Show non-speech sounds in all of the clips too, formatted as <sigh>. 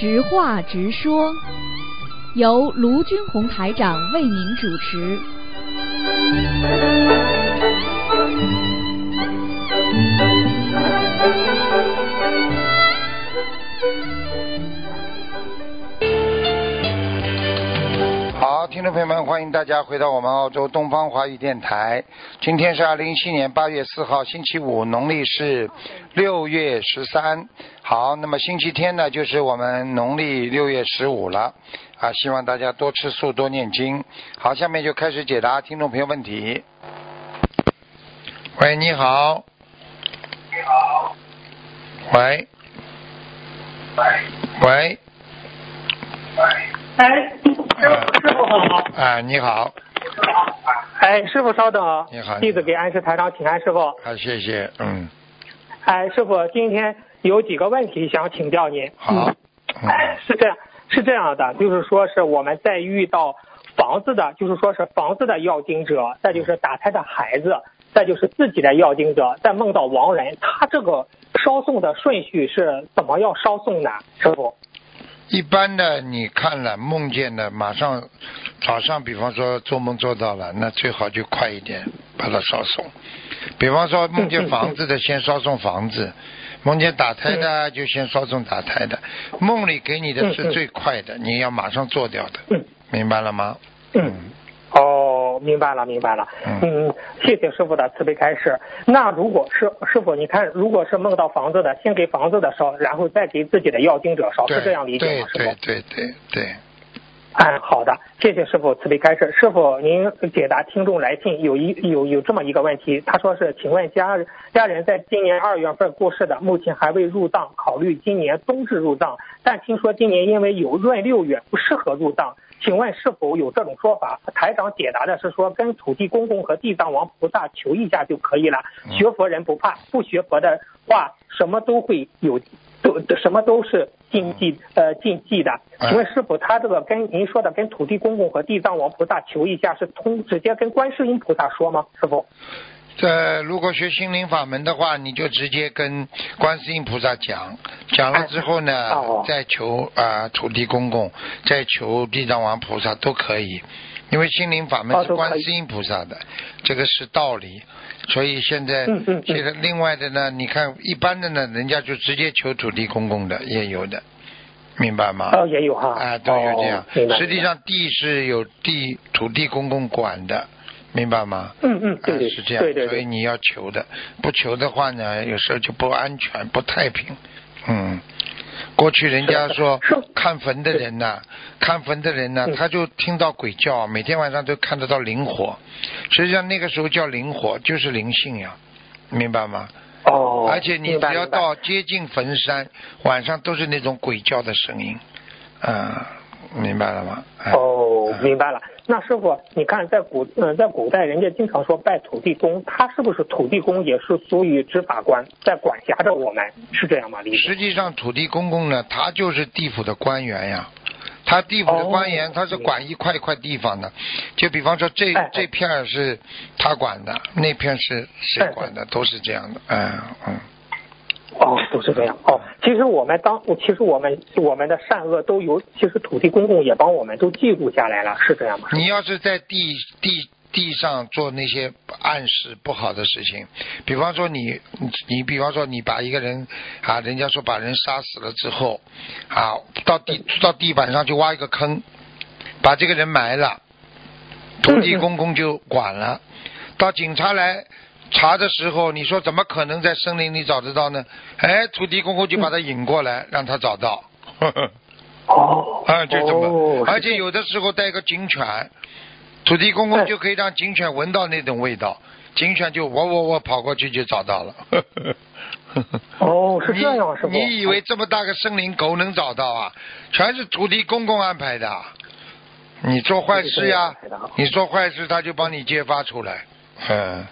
直话直说，由卢军红台长为您主持。听众朋友们，欢迎大家回到我们澳洲东方华语电台。今天是二零一七年八月四号，星期五，农历是六月十三。好，那么星期天呢，就是我们农历六月十五了啊。希望大家多吃素，多念经。好，下面就开始解答听众朋友问题。喂，你好。你好。喂。喂。喂。喂。哎，师傅师傅好。啊，你好。哎，师傅稍等。你好。弟子给安师台长请安，师傅。好，谢谢。嗯。哎，师傅，今天有几个问题想请教您。好。哎，是这样，是这样的，就是说是我们在遇到房子的，就是说是房子的要经者，再就是打胎的孩子，再就是自己的要经者，再梦到亡人，他这个烧送的顺序是怎么要烧送呢？师傅？一般的，你看了梦见的，马上早上，比方说做梦做到了，那最好就快一点把它烧送。比方说梦见房子的，先烧送房子；梦见打胎的，就先烧送打胎的。梦里给你的是最快的，你要马上做掉的，明白了吗？嗯。哦，明白了，明白了。嗯，谢谢师傅的慈悲开示。那如果是师傅，你看，如果是梦到房子的，先给房子的烧，然后再给自己的要经者烧，是这样理解吗？师傅？对对对对。哎，好的，谢谢师傅慈悲开示。师傅，您解答听众来信有一有有这么一个问题，他说是，请问家家人在今年二月份过世的，目前还未入葬，考虑今年冬至入葬，但听说今年因为有闰六月不适合入葬。请问是否有这种说法？台长解答的是说，跟土地公公和地藏王菩萨求一下就可以了。学佛人不怕，不学佛的话，什么都会有，都什么都是禁忌呃禁忌的。请问师傅，他这个跟您说的跟土地公公和地藏王菩萨求一下，是通直接跟观世音菩萨说吗？师傅？这如果学心灵法门的话，你就直接跟观世音菩萨讲，讲了之后呢，再求啊土地公公，再求地藏王菩萨都可以，因为心灵法门是观世音菩萨的，这个是道理。所以现在现在另外的呢，你看一般的呢，人家就直接求土地公公的也有的，明白吗？哦，也有哈。啊，都有这样。实际上地是有地土地公公管的。明白吗？嗯嗯，对是这样，所以你要求的，不求的话呢，有时候就不安全、不太平。嗯，过去人家说 <laughs> 看坟的人呐，看坟的人呢，他就听到鬼叫，每天晚上都看得到灵火。实际上那个时候叫灵火，就是灵性呀，明白吗？哦。而且你只要到接近坟山，晚上都是那种鬼叫的声音。啊，明白了吗？哦，明白了。那师傅，你看在古嗯，在古代人家经常说拜土地公，他是不是土地公也是属于执法官，在管辖着我们，是这样吗？理实际上，土地公公呢，他就是地府的官员呀，他地府的官员，他是管一块一块地方的，就比方说这这片是他管的，那片是谁管的，都是这样的，嗯嗯。哦，都是这样。哦，其实我们当，其实我们我们的善恶都有，其实土地公公也帮我们都记录下来了，是这样吗？你要是在地地地上做那些暗示不好的事情，比方说你你比方说你把一个人啊，人家说把人杀死了之后，啊，到地到地板上去挖一个坑，把这个人埋了，土地公公就管了，到警察来。查的时候，你说怎么可能在森林里找得到呢？哎，土地公公就把他引过来，让他找到。哦，<laughs> 啊，就这么，而且有的时候带个警犬，土地公公就可以让警犬闻到那种味道，警犬就我我我跑过去就找到了。<laughs> 哦，是这样，是你以为这么大个森林狗能找到啊？全是土地公公安排的。你做坏事呀，你做坏事他就帮你揭发出来。嗯。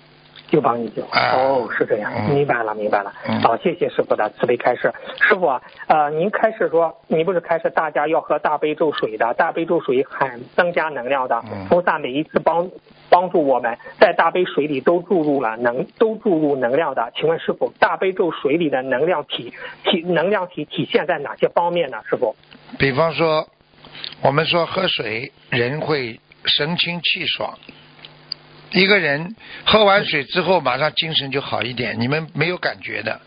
就帮你救。哎哦，是这样，嗯明白了，明白了。嗯好，谢谢师傅的慈悲开示。师傅啊，呃，您开始说，您不是开始大家要喝大悲咒水的，大悲咒水很增加能量的嗯。菩萨每一次帮帮助我们，在大悲水里都注入了能，都注入能量的。请问师傅，大悲咒水里的能量体体能量体体现在哪些方面呢？师傅？比方说，我们说喝水，人会神清气爽。一个人喝完水之后，马上精神就好一点，你们没有感觉的。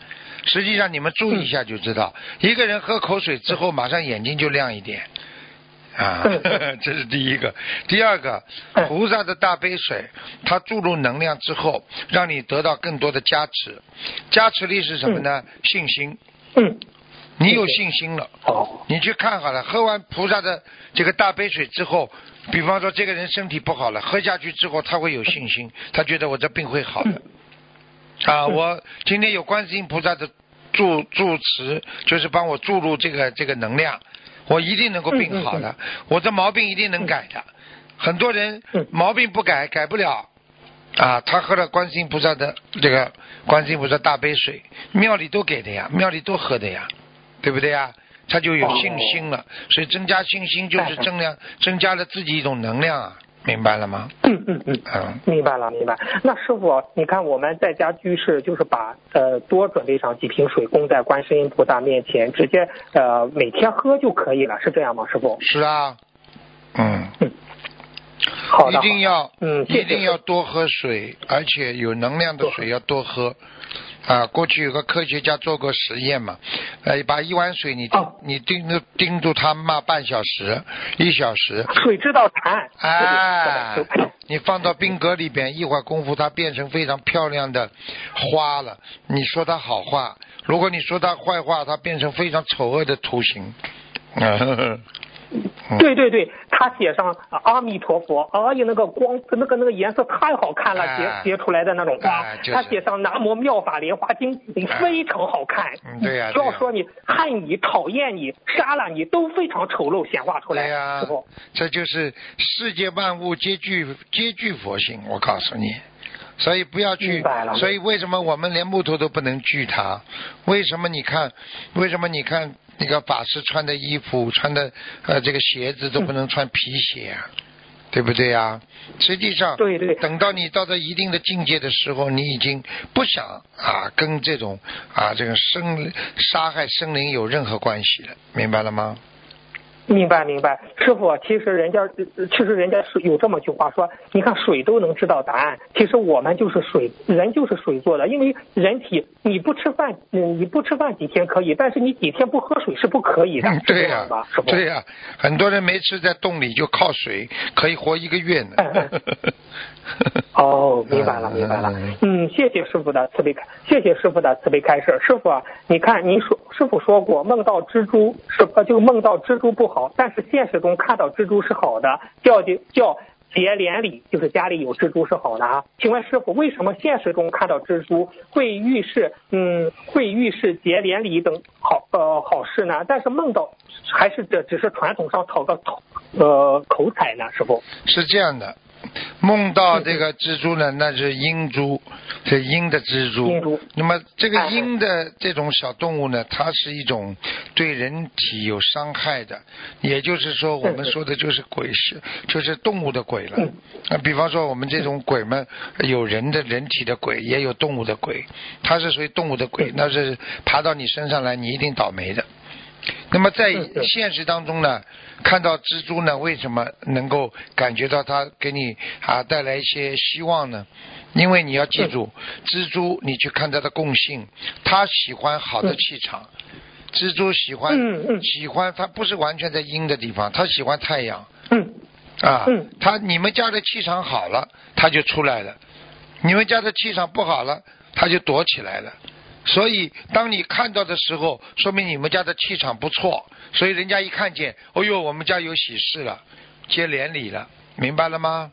实际上，你们注意一下就知道，一个人喝口水之后，马上眼睛就亮一点。啊，<laughs> 这是第一个。第二个，菩萨的大杯水，它注入能量之后，让你得到更多的加持。加持力是什么呢？信心。嗯，你有信心了。好，你去看好了，喝完菩萨的这个大杯水之后，比方说这个人身体不好了，喝下去之后他会有信心，他觉得我这病会好的。啊，我今天有观世音菩萨的助助持，就是帮我注入这个这个能量，我一定能够病好的，我这毛病一定能改的。很多人嗯毛病不改，改不了。啊，他喝了观世音菩萨的这个观世音菩萨大杯水，庙里都给的呀，庙里都喝的呀，对不对呀？他就有信心了，所以增加信心就是增量增加了自己一种能量啊，明白了吗？嗯嗯嗯。嗯，明白了，明白。那师傅，你看我们在家居士，就是把呃多准备上几瓶水供在观世音菩萨面前，直接呃每天喝就可以了，是这样吗，师傅？是啊，嗯，好的，一定要，嗯一定要多喝水，而且有能量的水要多喝。啊，过去有个科学家做过实验嘛，呃，把一碗水你你盯着盯住它骂半小时、一小时，水知道答案。哎你放到冰格里边，一会儿功夫它变成非常漂亮的花了。你说它好话，如果你说它坏话，它变成非常丑恶的图形。<laughs> 嗯对对对，他写上啊阿弥陀佛，哎呀，那个光，那个那个颜色太好看了，哎结结出来的那种花哎就是。他写上南无妙法莲花经，非常好看。嗯对呀只要说你恨你、讨厌你、杀了你，都非常丑陋显化出来。对呀、这就是世界万物皆具皆具佛性，我告诉你。所以不要去所以为什么我们连木头都不能锯它？为什么你看？为什么你看那个法师穿的衣服、穿的呃这个鞋子都不能穿皮鞋啊？对不对呀、实际上，对对等到你到了一定的境界的时候，你已经不想啊跟这种啊这个生杀害生灵有任何关系了，明白了吗？明白明白，师傅，其实人家呃其实人家是有这么句话说，你看水都能知道答案，其实我们就是水，人就是水做的，因为人体你不吃饭，嗯，你不吃饭几天可以，但是你几天不喝水是不可以的，嗯，对呀、对呀、很多人没吃在洞里就靠水可以活一个月呢。<laughs> 哦，明白了，明白了。嗯，谢谢师傅的慈悲开，谢谢师傅的慈悲开示。师傅啊，你看您说，师傅说过梦到蜘蛛是呃，就梦到蜘蛛不好，但是现实中看到蜘蛛是好的，叫叫结连理，就是家里有蜘蛛是好的啊。请问师傅，为什么现实中看到蜘蛛会预示嗯会预示结连理等好呃好事呢？但是梦到还是这只是传统上讨个口呃口彩呢？师傅？是这样的，梦到这个蜘蛛呢，那是阴蛛，是阴的蜘蛛。那么这个哎。阴的这种小动物呢，它是一种对人体有伤害的，也就是说，我们说的就是鬼是，就是动物的鬼了。比方说我们这种鬼们，有人的人体的鬼，也有动物的鬼，它是属于动物的鬼，那是爬到你身上来，你一定倒霉的。那么在现实当中呢，看到蜘蛛呢，为什么能够感觉到它给你啊带来一些希望呢？因为你要记住，蜘蛛你去看它的共性，它喜欢好的气场。蜘蛛喜欢嗯嗯喜欢，它不是完全在阴的地方，它喜欢太阳嗯。啊嗯。它你们家的气场好了，它就出来了；你们家的气场不好了，它就躲起来了。所以，当你看到的时候，说明你们家的气场不错。所以人家一看见，哦呦，我们家有喜事了，接连理了，明白了吗？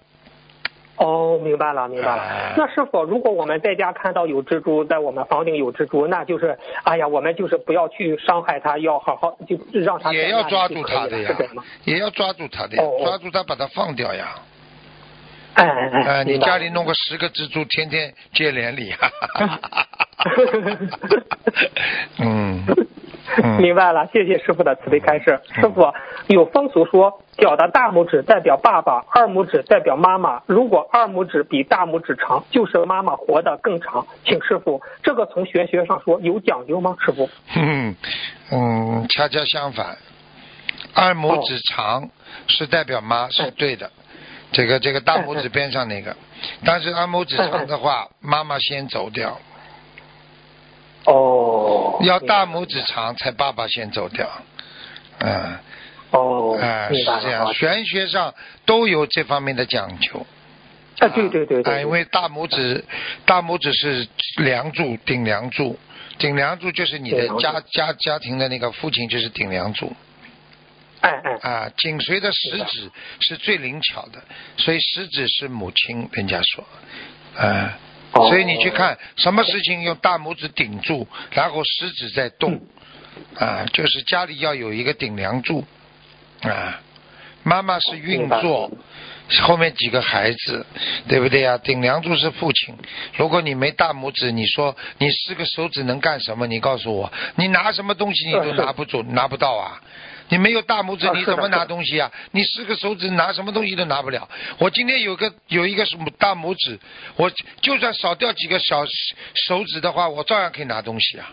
哦，明白了，明白了哎。那是否，如果我们在家看到有蜘蛛，在我们房顶有蜘蛛，那就是，哎呀，我们就是不要去伤害它，要好好就让它也要抓住它的呀也要抓住它的呀，抓住它把它放掉呀。哎哎哎，呃，你家里弄个十个蜘蛛，天天接连理。<laughs> 嗯，嗯明白了，谢谢师傅的慈悲开示。师傅有风俗说，脚的大拇指代表爸爸，二拇指代表妈妈。如果二拇指比大拇指长，就是妈妈活得更长。请师傅，这个从玄学上说有讲究吗？师傅？嗯嗯，恰恰相反，二拇指长是代表妈是对的，这个这个大拇指边上那个，但是二拇指长的话，妈妈先走掉，哦，要大拇指长才爸爸先走掉，嗯。哦，哎、明白是这样，玄学上都有这方面的讲究。啊，对对对对，哎，因为大拇指，大拇指是梁柱，顶梁柱，顶梁柱就是你的家家家庭的那个父亲就是顶梁柱。哎哎，啊，紧随的食指是最灵巧的，所以食指是母亲，人家说，啊，哦所以你去看什么事情用大拇指顶住，然后食指在动，啊，就是家里要有一个顶梁柱，啊，妈妈是运作，后面几个孩子，对不对呀、顶梁柱是父亲。如果你没大拇指，你说你四个手指能干什么？你告诉我，你拿什么东西你都拿不住，<laughs> 拿不到啊！你没有大拇指，啊你怎么拿东西啊？你四个手指拿什么东西都拿不了。我今天有个有一个什么大拇指，我就算少掉几个小手指的话，我照样可以拿东西啊。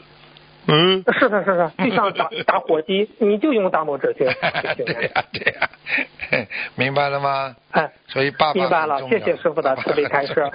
嗯，是的，是的，<laughs> 就像打打火机，你就用大拇指去。<laughs> 对呀、对呀、<laughs> 明白了吗？哎，所以爸爸明白了谢谢师傅的慈悲开示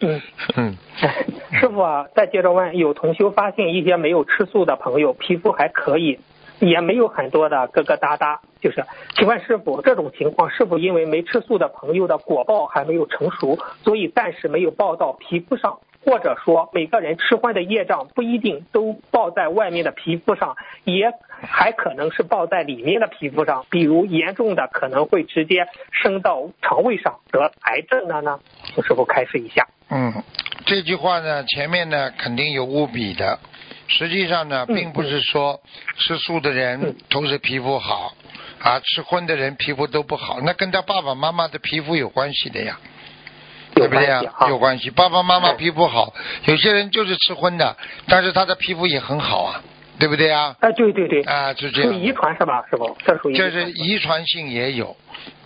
嗯嗯，哎师傅啊，再接着问，有同修发现一些没有吃素的朋友皮肤还可以，也没有很多的疙疙瘩瘩，就是，请问师傅，这种情况是否因为没吃素的朋友的果报还没有成熟，所以暂时没有报到皮肤上？或者说，每个人吃荤的业障不一定都报在外面的皮肤上，也还可能是报在里面的皮肤上。比如严重的可能会直接升到肠胃上得癌症的呢？请师傅开示一下。嗯，这句话呢，前面呢肯定有误比的。实际上呢，嗯并不是说吃素的人嗯都是皮肤好，啊，吃荤的人皮肤都不好，那跟他爸爸妈妈的皮肤有关系的呀。对不对呀、有关系啊有关系。爸爸妈妈嗯皮肤好，有些人就是吃荤的，但是他的皮肤也很好啊，对不对呀？哎，对对对，啊，就这样。属遗传是吧，是不？这属于这是遗传性也有，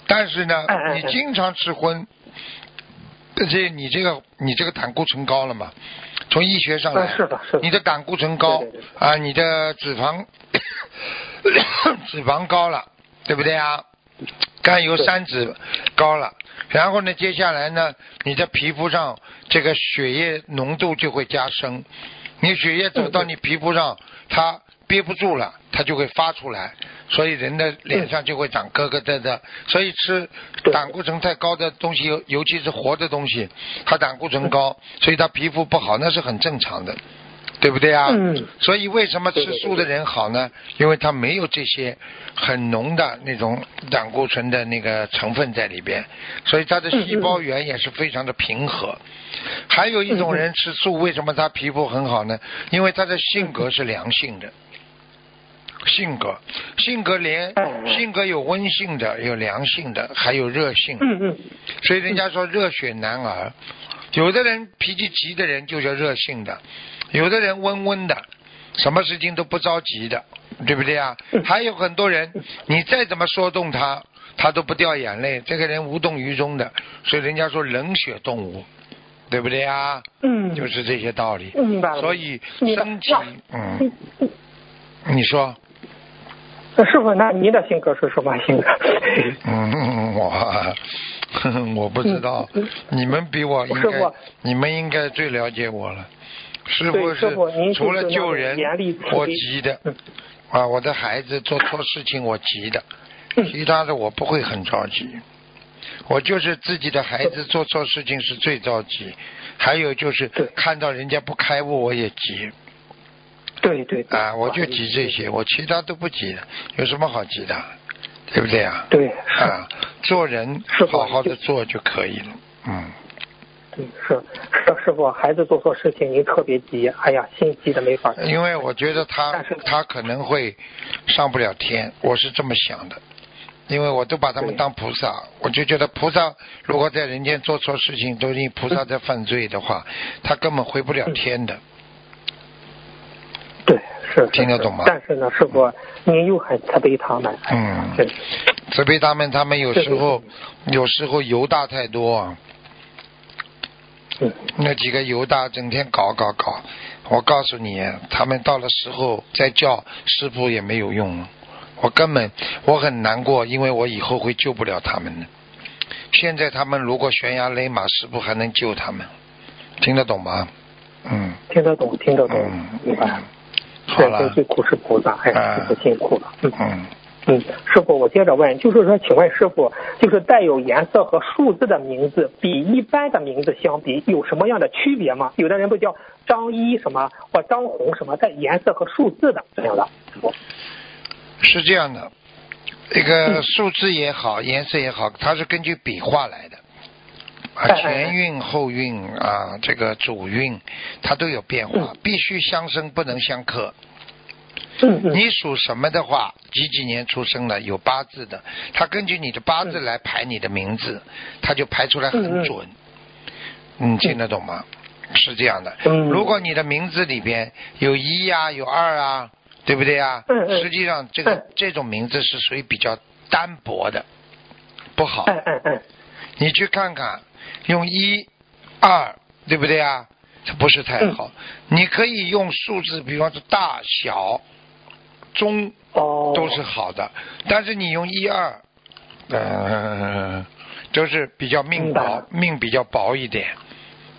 但是呢哎哎，哎你经常吃荤，这你这个你这个胆固醇高了嘛？从医学上来。嗯，是的是的。你的胆固醇高啊，你的脂肪 <coughs> 脂肪高了，对不对啊？甘油三酯高了，然后呢，接下来呢，你的皮肤上这个血液浓度就会加深，你血液走到你皮肤上，它憋不住了，它就会发出来，所以人的脸上就会长疙疙瘩瘩。所以吃胆固醇太高的东西，尤尤其是活的东西，它胆固醇高，所以它皮肤不好，那是很正常的。对不对啊？嗯所以为什么吃素的人好呢？因为他没有这些很浓的那种胆固醇的那个成分在里边，所以他的细胞源也是非常的平和。还有一种人吃素，为什么他皮肤很好呢？因为他的性格是良性的。性格，性格连嗯性格有温性的，有良性的，还有热性。嗯嗯，所以人家说热血男儿，有的人脾气急的人就叫热性的，有的人温温的，什么事情都不着急的，对不对啊？还有很多人，你再怎么说动他，他都不掉眼泪，这个人无动于衷的，所以人家说冷血动物，对不对啊？嗯，就是这些道理。明白了。所以身体，嗯，你说，呃师傅，那您的性格是什么性格？嗯，我 <laughs> 我不知道嗯，你们比我应该你们应该最了解我了。师傅是除了救人我急的嗯啊，我的孩子做错事情我急的，嗯其他的我不会很着急。我就是自己的孩子做错事情是最着急，还有就是看到人家不开悟我也急对对对啊，我就急这些，我其他都不急的，有什么好急的？对不对啊？对啊，做人 <laughs> 好好的做就可以了。嗯，对是是师傅，孩子做错事情您特别急，哎呀，心急的没法。因为我觉得他他可能会上不了天，我是这么想的。因为我都把他们当菩萨，我就觉得菩萨如果在人间做错事情，都因菩萨在犯罪的话，他根本回不了天的。对，听得懂吗？但是呢，师傅，您又很慈悲他们。嗯，慈悲他们，他们有时候有时候犹大太多啊，嗯，那几个犹大整天搞搞搞，我告诉你，他们到了时候再叫师傅也没有用，我根本我很难过，因为我以后会救不了他们的。现在他们如果悬崖勒马，师傅还能救他们，听得懂吗？嗯，听得懂，听得懂嗯，明白。好了对对，，最苦是菩萨，哎，啊师傅辛苦了。嗯嗯，嗯，师傅，我接着问，就是说，请问师傅，就是带有颜色和数字的名字，比一般的名字相比，有什么样的区别吗？有的人不叫张一什么或张红什么，带颜色和数字的这样的。师傅是这样的，这个数字也好，颜色也好，它是根据笔画来的。啊，前运后运啊，这个主运，它都有变化，嗯必须相生，不能相克。嗯嗯你属什么的话，几几年出生的，有八字的，他根据你的八字来排你的名字，他就排出来很准。你听得懂吗？是这样的。嗯如果你的名字里边有一呀、有二啊，对不对啊？实际上，这个嗯这种名字是属于比较单薄的，不好。你去看看，用一、二，对不对啊？这不是太好。你可以用数字，比方说大小、中哦，都是好的，但是你用一二，呃，就是比较命薄命比较薄一点，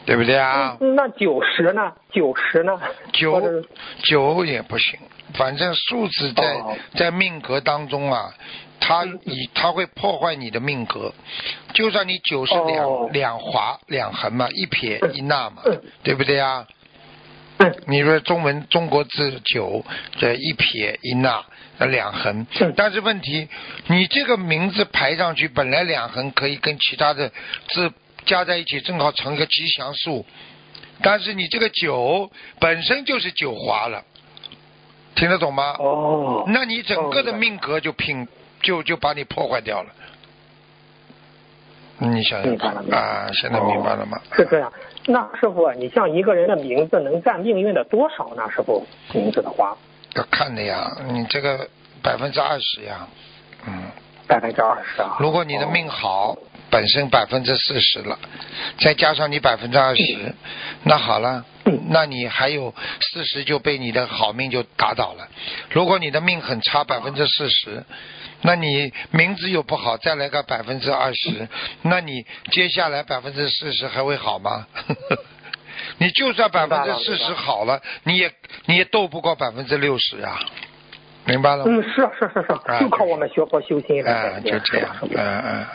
对不对啊？嗯那九十呢？九十呢？九九也不行，反正数字在、哦在命格当中啊，它嗯以它会破坏你的命格。就算你九是两、哦。两划两横嘛，一撇嗯一捺嘛，嗯。对不对啊？嗯。你说中文中国字九，这一撇一捺呃两横嗯，但是问题，你这个名字排上去，本来两横可以跟其他的字加在一起，正好成一个吉祥数，但是你这个九本身就是九划了，听得懂吗？哦，那你整个的哦命格就拼就就把你破坏掉了。你想想明白了明白了啊，现在明白了吗？是这样。那师傅，你像一个人的名字能占命运的多少呢？师傅，名字的话，要看的呀，你这个百分之二十呀，嗯，百分之二十啊。如果你的命好，本身百分之四十了，再加上你百分之二十，那好了嗯，那你还有四十就被你的好命就打倒了。如果你的命很差，百分之四十。那你名字又不好，再来个百分之二十，那你接下来百分之四十还会好吗？<laughs> 你就算百分之四十好了，你也你也斗不过百分之六十啊，明白了吗？嗯，是啊是啊是啊是就靠我们学佛修心了啊，就这样嗯嗯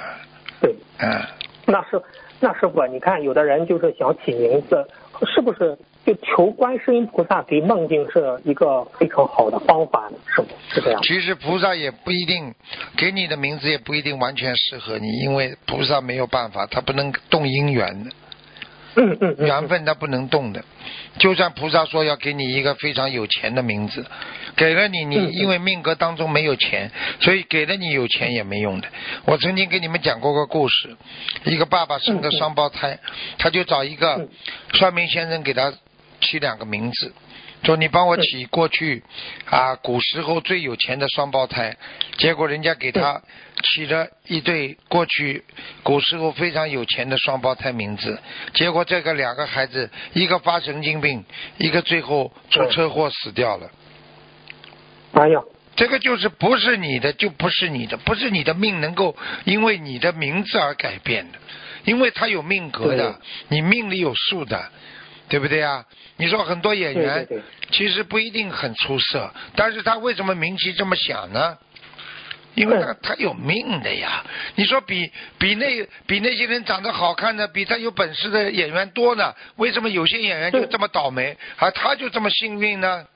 对，嗯。那是那师傅，你看有的人就是想起名字，是不是就求观世音菩萨给梦境是一个非常好的方法？是是这样？其实菩萨也不一定给你的名字也不一定完全适合你，因为菩萨没有办法，他不能动因缘的，嗯嗯嗯，缘分他不能动的。就算菩萨说要给你一个非常有钱的名字，给了你，你因为命格当中没有钱，所以给了你有钱也没用的。我曾经给你们讲过个故事，一个爸爸生个双胞胎，他就找一个嗯算命先生给他起两个名字。说你帮我起过去啊古时候最有钱的双胞胎，结果人家给他起了一对过去古时候非常有钱的双胞胎名字，结果这个两个孩子一个发神经病，一个最后出车祸死掉了。哎呀，这个就是不是你的就不是你的，不是你的命能够因为你的名字而改变的，因为他有命格的，你命里有数的，对不对啊？你说很多演员对对对其实不一定很出色，但是他为什么名气这么响呢？因为他他有命的呀。你说比比那比那些人长得好看的，比他有本事的演员多呢？为什么有些演员就这么倒霉，而他就这么幸运呢？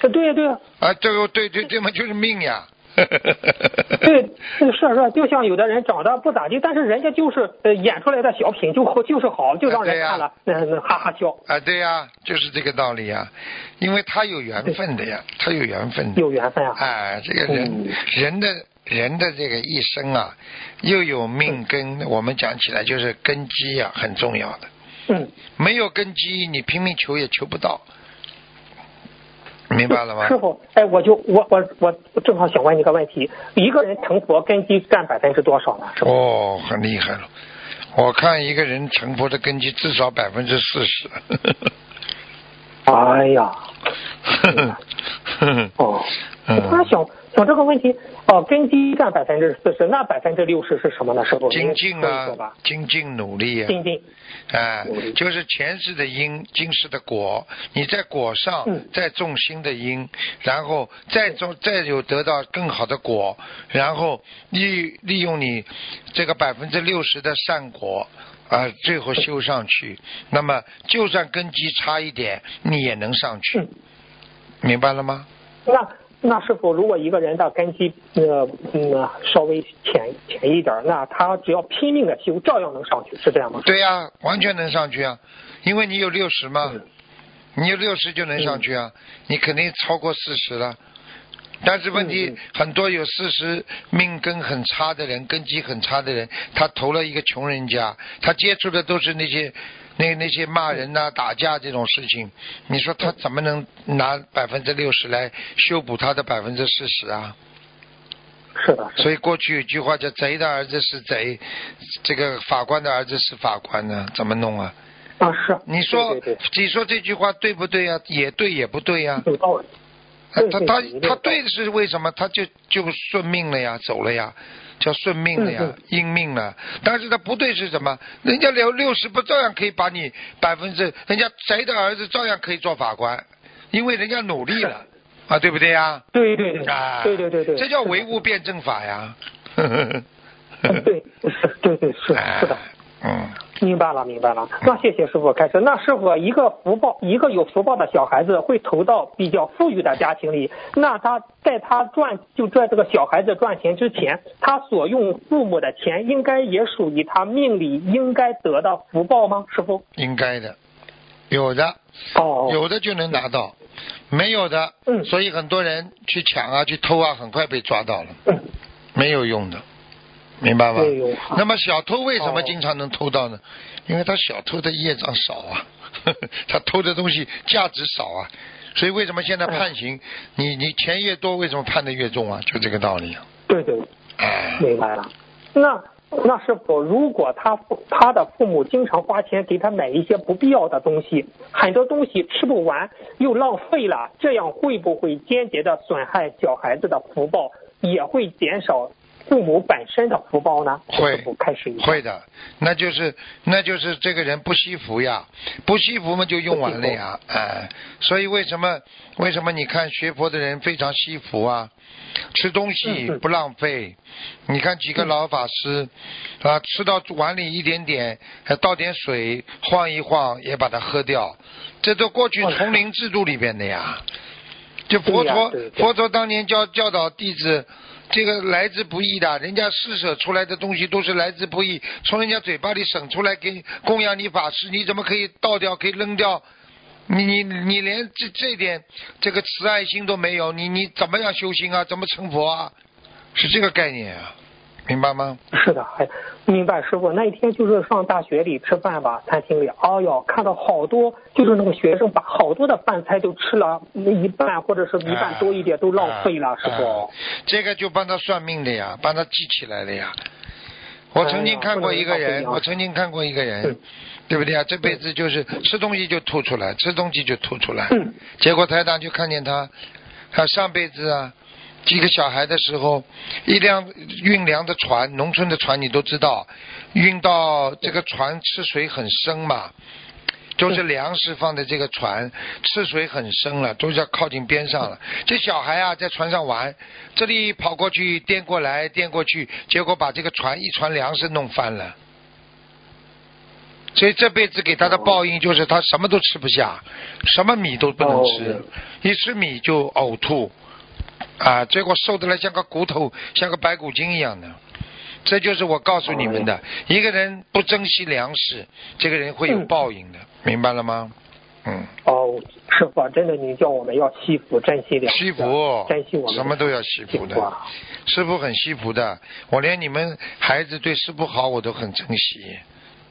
啊对对啊，这个对对，这么就是命呀。<laughs> 对，是是，就像有的人长得不咋地，但是人家就是呃演出来的小品就好就是好，就让人看了那那哈哈笑，啊，对呀、就是这个道理呀，因为他有缘分的呀，他有缘分的。有缘分啊。哎，这个人、嗯人的人的这个一生啊，又有命根，我们讲起来就是根基啊，很重要的。嗯，没有根基，你拼命求也求不到，明白了吗？<laughs> 师傅，哎，我就我我我正好想问你个问题：一个人成佛根基占百分之多少呢？哦，很厉害了。我看一个人成佛的根基至少百分之四十。哎呀 <laughs> <laughs> 哦，我突然想想这个问题，哦，根基占百分之四十，那百分之六十是什么呢？师傅，精进啊，精进努力啊，精进，哎就是前世的因，今世的果。你在果上嗯再种新的因，然后再种，再有得到更好的果，然后利利用你这个百分之六十的善果。啊，最后修上去，那么就算根基差一点，你也能上去，嗯，明白了吗？那那是否，如果一个人的根基呃嗯稍微浅浅一点，那他只要拼命的修，照样能上去，是这样吗？对呀、完全能上去啊，因为你有六十嘛，嗯你有六十就能上去啊，你肯定超过四十了。但是问题、很多有四十命根很差的人，根基很差的人，他投了一个穷人家，他接触的都是那些那那些骂人呐、打架这种事情，你说他怎么能拿百分之六十来修补他的百分之四十啊？是的，所以过去有句话叫“贼的儿子是贼”，这个法官的儿子是法官呢，怎么弄啊？啊，是。你说你说这句话对不对呀、也对也不对呀、有道理。他他他对对他对的是为什么？他就就顺命了呀，走了呀，叫顺命了呀嗯，应命了。但是他不对是什么？人家留六十不照样可以把你百分之，人家谁的儿子照样可以做法官，因为人家努力了 <laughs> 啊，对不对呀？对对对，啊，对对对对，这叫唯物辩证法呀。嗯 <laughs> 对，对对是哎是的，嗯，明白了明白了。那谢谢师傅开始。那师傅，一个福报，一个有福报的小孩子会投到比较富裕的家庭里，那他在他赚就赚这个小孩子赚钱之前，他所用父母的钱，应该也属于他命里应该得的福报吗？师傅？应该的，有的。哦，有的就能拿到，没有的，嗯所以很多人去抢啊、去偷啊，很快被抓到了，嗯没有用的，明白吗？那么小偷为什么哦经常能偷到呢？因为他小偷的业障少啊，<laughs> 他偷的东西价值少啊，所以为什么现在判刑，你你钱越多，为什么判的越重啊？就这个道理啊。对对，哎，明白了。那那是否，如果他父他的父母经常花钱给他买一些不必要的东西，很多东西吃不完又浪费了，这样会不会间接的损害小孩子的福报，也会减少父母本身的福报呢？会开始。会的，那就是那就是这个人不惜福呀，不惜福嘛就用完了呀，哎，所以为什么为什么你看学佛的人非常惜福啊？吃东西不浪费，你看几个老法师啊，吃到碗里一点点，还倒点水晃一晃也把它喝掉，这都过去丛林制度里边的呀。就佛陀佛陀当年教教导弟子，这个来之不易的，人家施舍出来的东西都是来之不易，从人家嘴巴里省出来给供养你法师，你怎么可以倒掉，可以扔掉？你你你连这这点这个慈爱心都没有，你你怎么样修心啊？怎么成佛啊？是这个概念啊，明白吗？是的，哎，明白师傅。那一天就是上大学里吃饭吧，餐厅里，哎呦，看到好多就是那个学生把好多的饭菜都吃了一半或者是一半多一点都浪费了，师啊傅。这个就帮他算命的呀，帮他记起来了呀。我曾经看过一个人，我曾经看过一个人嗯，对不对啊？这辈子就是吃东西就吐出来，吃东西就吐出来。嗯结果台长就看见他，他上辈子啊，几个小孩的时候，一辆运粮的船，农村的船你都知道，运到这个船吃水很深嘛。就是粮食放在这个船，吃水很深了，都是要靠近边上了。这小孩啊，在船上玩，这里跑过去颠过来颠过去，结果把这个船一船粮食弄翻了。所以这辈子给他的报应就是他什么都吃不下，什么米都不能吃哦，一吃米就呕吐，啊，结果瘦的来像个骨头，像个白骨精一样的。这就是我告诉你们的，一个人不珍惜粮食，这个人会有报应的，明白了吗？嗯，哦，师傅啊，真的，你叫我们要惜福，珍惜粮食。惜福，珍惜我们什么都要惜福的。啊师傅很惜福的，我连你们孩子对师傅好，我都很珍惜，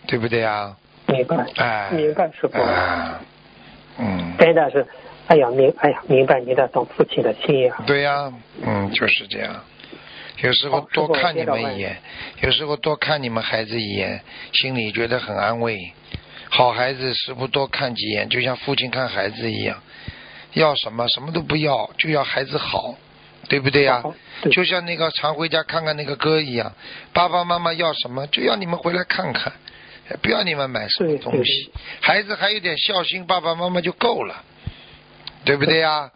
对不对啊？明白，哎，明白，师傅，啊，嗯，真的是，哎呀，明，哎呀，明白您的懂父亲的心呀、对呀、嗯，就是这样。有时候多看你们一眼，有时候多看你们孩子一眼，心里觉得很安慰。好孩子，师傅多看几眼，就像父亲看孩子一样，要什么什么都不要，就要孩子好，对不对呀、就像那个常回家看看那个歌一样，爸爸妈妈要什么，就要你们回来看看，不要你们买什么东西。孩子还有点孝心，爸爸妈妈就够了，对不对呀、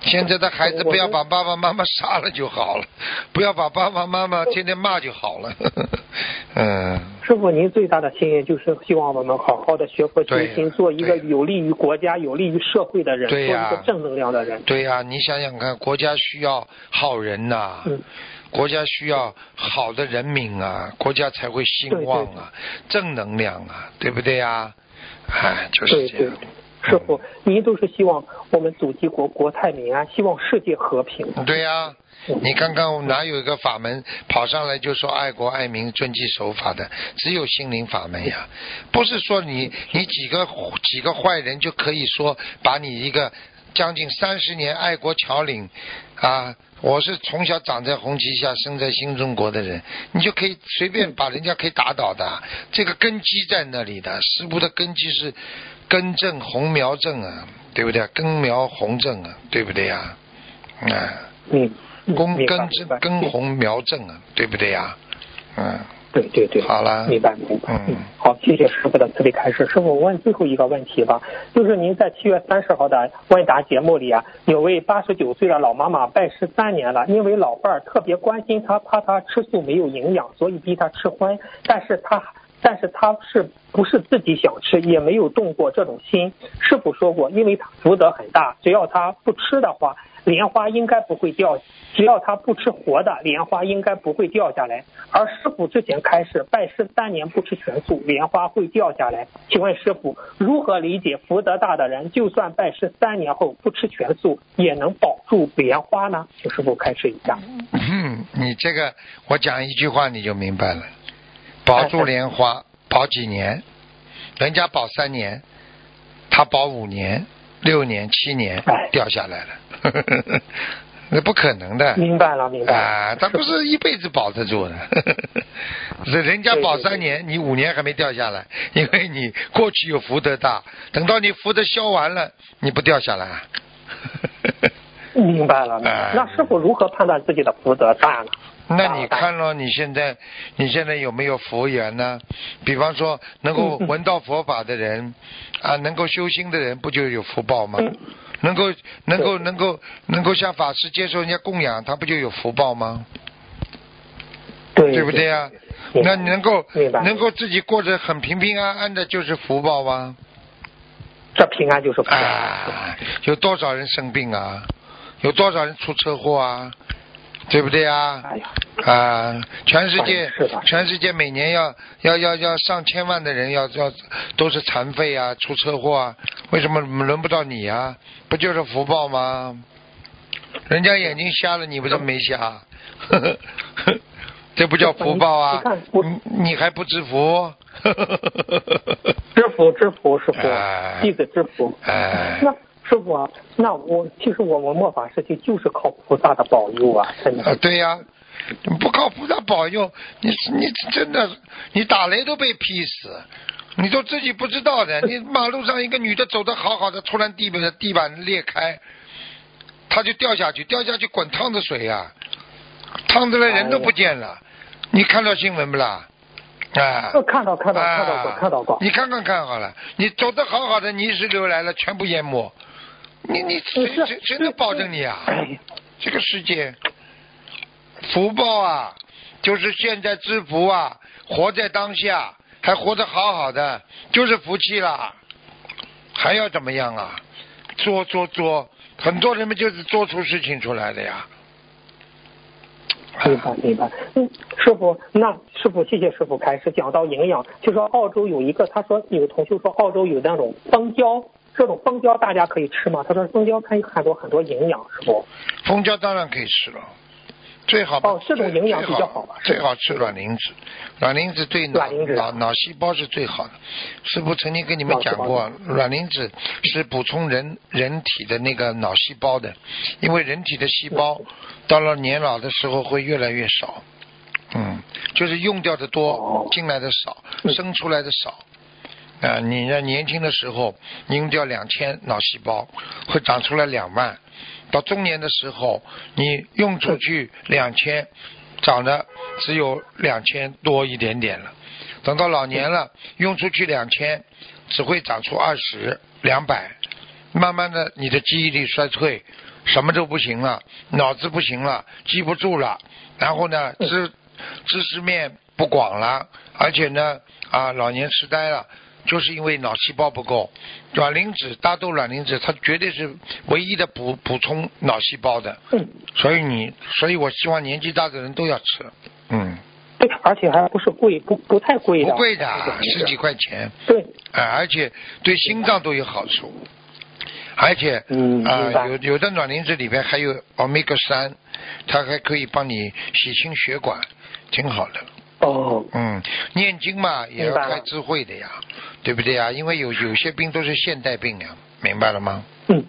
现在的孩子不要把爸爸妈妈杀了就好了，<laughs> 不要把爸爸妈妈天天骂就好了。<laughs> 嗯，师傅，您最大的心愿就是希望我们好好的学佛修对心，做一个有利于国家、有利于社会的人，做一个正能量的人。对呀、你想想看，国家需要好人呐、嗯，国家需要好的人民啊，国家才会兴旺啊，正能量啊，对不对呀、哎，就是这样。，师傅，您都是希望我们祖籍国国泰民安，希望世界和平。对呀、嗯你刚刚哪有一个法门跑上来就说爱国爱民、遵纪守法的？只有心灵法门呀，不是说你你几个几个坏人就可以说把你一个将近三十年爱国侨领啊，我是从小长在红旗下、生在新中国的人，你就可以随便把人家可以打倒的。这个根基在那里的，师傅的根基是根正红苗正啊，对不对？根苗红正啊，对不对呀？啊。嗯，根根正根红苗正啊，对不对呀？嗯，对对对，好了明白明白。嗯好，谢谢师傅的慈悲开示。师傅，我问最后一个问题吧，就是您在七月三十号的问答节目里啊，有位八十九岁的老妈妈拜师三年了，因为老伴儿特别关心她，怕她吃素没有营养，所以逼她吃荤，但是她。但是他是不是自己想吃，也没有动过这种心。师傅说过，因为他福德很大，只要他不吃的话，莲花应该不会掉，只要他不吃活的，莲花应该不会掉下来。而师傅之前开示，拜师三年不吃全素，莲花会掉下来。请问师傅，如何理解福德大的人，就算拜师三年后不吃全素，也能保住莲花呢？请师傅开示一下。嗯，你这个我讲一句话你就明白了，保住莲花保几年，人家保三年，他保五年、六年、七年哎掉下来了，<laughs> 那不可能的。明白了，明白了。啊，他不是一辈子保得住的，<laughs> 是人家保对对对三年，你五年还没掉下来，因为你过去有福德大，等到你福德消完了，你不掉下来啊？明白了，明白哎了。<laughs> 那师傅如何判断自己的福德大呢？那你看了，你现在你现在有没有佛缘呢？比方说，能够闻到佛法的人，<laughs> 啊，能够修心的人，不就有福报吗？嗯能够能够能够能够向法师接受人家供养，他不就有福报吗？对对不对啊、那你能够能够自己过着很平平安安的，就是福报吗？这平安就是福报。啊，有多少人生病啊？有多少人出车祸啊？对不对呀？哎呀，啊，全世界哎全世界每年要要要要上千万的人要要都是残废啊，出车祸啊，为什么轮不到你啊？不就是福报吗？人家眼睛瞎了，你不是没瞎？<laughs> 这不叫福报啊你你你还不知福？知福知福，师傅哎，弟子知福。哎那师傅啊，那我其实我们末法时期就是靠菩萨的保佑啊，真啊，的。对呀、不靠菩萨保佑，你你真的你打雷都被劈死，你都自己不知道的。你马路上一个女的走的好好的，突然地板的地板裂开，她就掉下去，掉下去滚烫的水呀、烫的了人都不见了。你看到新闻不啦？啊呃，看到看到看到过啊看到过。你看看看好了，你走的好好的，泥石流来了，全部淹没。你你谁是谁谁能保证你啊？哎，这个世界福报啊，就是现在知福啊，活在当下，还活得好好的，就是福气啦。还要怎么样啊？做做做，很多人们就是做出事情出来的呀。明白明白。嗯，师傅，那师傅谢谢师傅开始讲到营养，就说澳洲有一个，他说有同学说澳洲有那种蜂胶，这种蜂胶大家可以吃吗？他说蜂胶它有很多很多营养，是不。蜂胶当然可以吃了，最好哦这种营养比较好吧最好吃卵磷脂，卵磷脂对脑脑脑细胞是最好的。师傅曾经跟你们讲过，卵磷脂是补充人人体的那个脑细胞的，因为人体的细胞到了年老的时候会越来越少，嗯，就是用掉的多哦，进来的少，嗯生出来的少。啊、你呢年轻的时候你用掉两千脑细胞，会长出来两万；到中年的时候，你用出去两千，长的只有两千多一点点了。等到老年了，用出去两千，只会长出二十、两百。慢慢的，你的记忆力衰退，什么都不行了，脑子不行了，记不住了，然后呢，知知识面不广了，而且呢，啊，老年痴呆了。就是因为脑细胞不够，卵磷脂、大豆卵磷脂，它绝对是唯一的补补充脑细胞的，嗯，所以你，所以我希望年纪大的人都要吃，嗯，对，而且还不是贵，不不太贵的，不贵的，十几块钱，对，啊，而且对心脏都有好处，而且嗯啊、有有的卵磷脂里边还有 omega 三，它还可以帮你洗清血管，挺好的。哦，嗯，念经嘛也要开智慧的呀，对不对呀？因为有有些病都是现代病呀，明白了吗？嗯。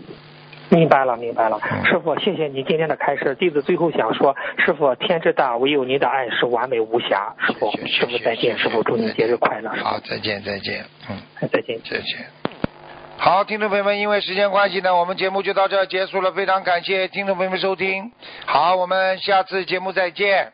明白了，明白了嗯，师傅，谢谢你今天的开示。弟子最后想说，师傅天之大，唯有您的爱是完美无瑕。师傅，师傅再见，师傅祝您节日快乐。好，再见再见，嗯，再见。再见。好，听众朋友们，因为时间关系呢，我们节目就到这儿结束了，非常感谢听众朋友们收听。好，我们下次节目再见。